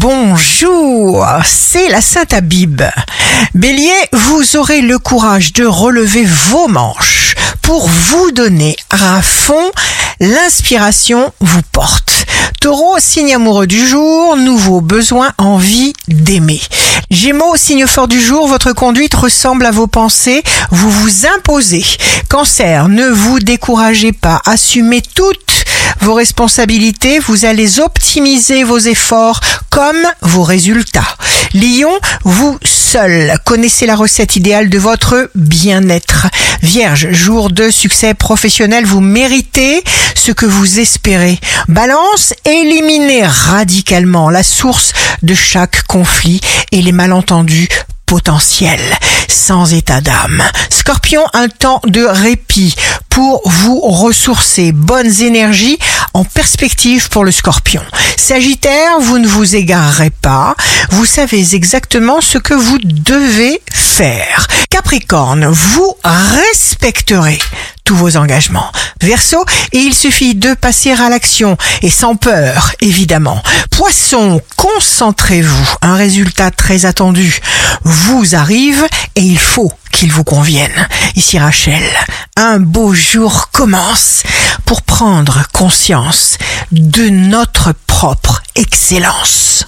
Bonjour, c'est la Sainte Abib. Bélier, vous aurez le courage de relever vos manches pour vous donner à fond. L'inspiration vous porte. Taureau, signe amoureux du jour, nouveau besoin, envie d'aimer. Gémeaux, signe fort du jour, votre conduite ressemble à vos pensées, vous vous imposez. Cancer, ne vous découragez pas, assumez toutes vos responsabilités, vous allez optimiser vos efforts comme vos résultats. Lion, vous seul connaissez la recette idéale de votre bien-être. Vierge, jour de succès professionnel, vous méritez ce que vous espérez. Balance, éliminez radicalement la source de chaque conflit et les malentendus potentiels sans état d'âme. Scorpion, un temps de répit pour vous ressourcer. Bonnes énergies en perspective pour le scorpion. Sagittaire, vous ne vous égarerez pas. Vous savez exactement ce que vous devez faire. Capricorne, vous respecterez tous vos engagements. Verseau, il suffit de passer à l'action et sans peur, évidemment. Poisson, concentrez-vous. Un résultat très attendu vous arrive et il faut qu'il vous convienne. Ici Rachel, un beau jour commence pour prendre conscience de notre propre excellence.